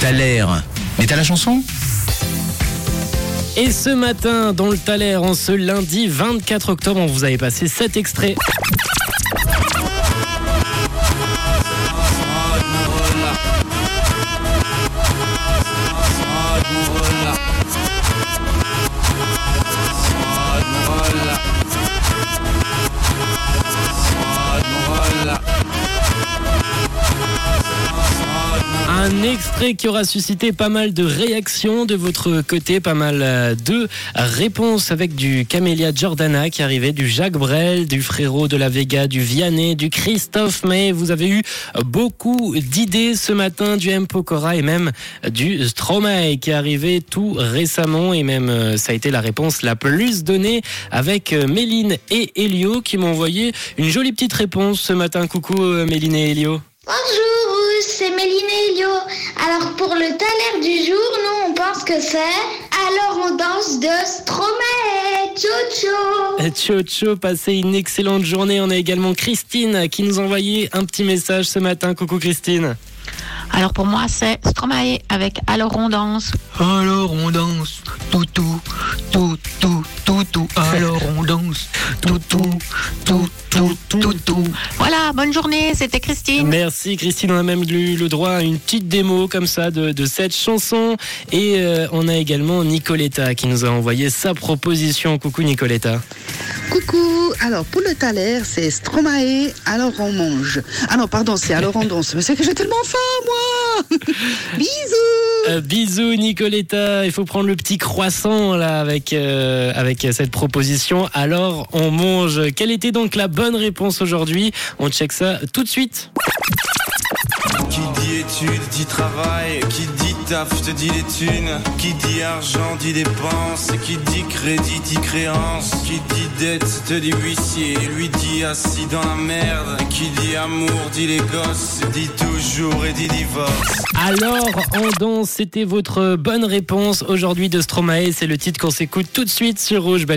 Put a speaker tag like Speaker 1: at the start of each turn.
Speaker 1: T'as. Mais t'as la chanson?
Speaker 2: Et ce matin, dans le Thaler, en ce lundi 24 octobre, on vous avait passé cet extrait. Un extrait qui aura suscité pas mal de réactions de votre côté, pas mal euh, de réponses avec du Camélia Jordana qui arrivait, du Jacques Brel, du frérot de la Vega, du Vianney, du Christophe May. Vous avez eu beaucoup d'idées ce matin, du M. Pokora et même du Stromae qui est arrivé tout récemment et même euh, ça a été la réponse la plus donnée avec euh, Méline et Elio qui m'ont envoyé une jolie petite réponse ce matin. Coucou Méline et Elio.
Speaker 3: C'est Méline Elio. Alors pour le taler du jour, nous on pense que c'est Alors on danse de Stromae. Ciao ciao.
Speaker 2: Ciao ciao, passez une excellente journée. On a également Christine qui nous a envoyé un petit message ce matin. Coucou Christine.
Speaker 4: Alors pour moi, c'est Stromae avec Alors on danse.
Speaker 1: Alors on danse, tout tout, tout tout, tout tout. Alors on danse, tout tout, tout tout, tout tout.
Speaker 4: Voilà, bonne journée, c'était Christine.
Speaker 2: Merci Christine, on a même eu le droit à une petite démo comme ça de, de cette chanson. Et euh, on a également Nicoletta qui nous a envoyé sa proposition. Coucou Nicoletta.
Speaker 5: Coucou, alors pour le thaler, c'est Stromae, alors on mange. Ah non, pardon, c'est alors on danse. Mais c'est que j'ai tellement faim, moi Bisous
Speaker 2: Euh, bisous Nicoletta, il faut prendre le petit croissant là avec, euh, avec cette proposition. Alors on mange. Quelle était donc la bonne réponse aujourd'hui? On check ça tout de suite.
Speaker 6: Qui dit études dit travail, qui dit taf te dit les thunes, qui dit argent dit dépenses, qui dit crédit dit créance, qui dit dette te dit huissier, lui dit assis dans la merde, qui dit amour dit les gosses, dit toujours et dit divorce.
Speaker 2: Alors on danse, c'était votre bonne réponse aujourd'hui de Stromae. C'est le titre qu'on s'écoute tout de suite sur Rouge. Bah,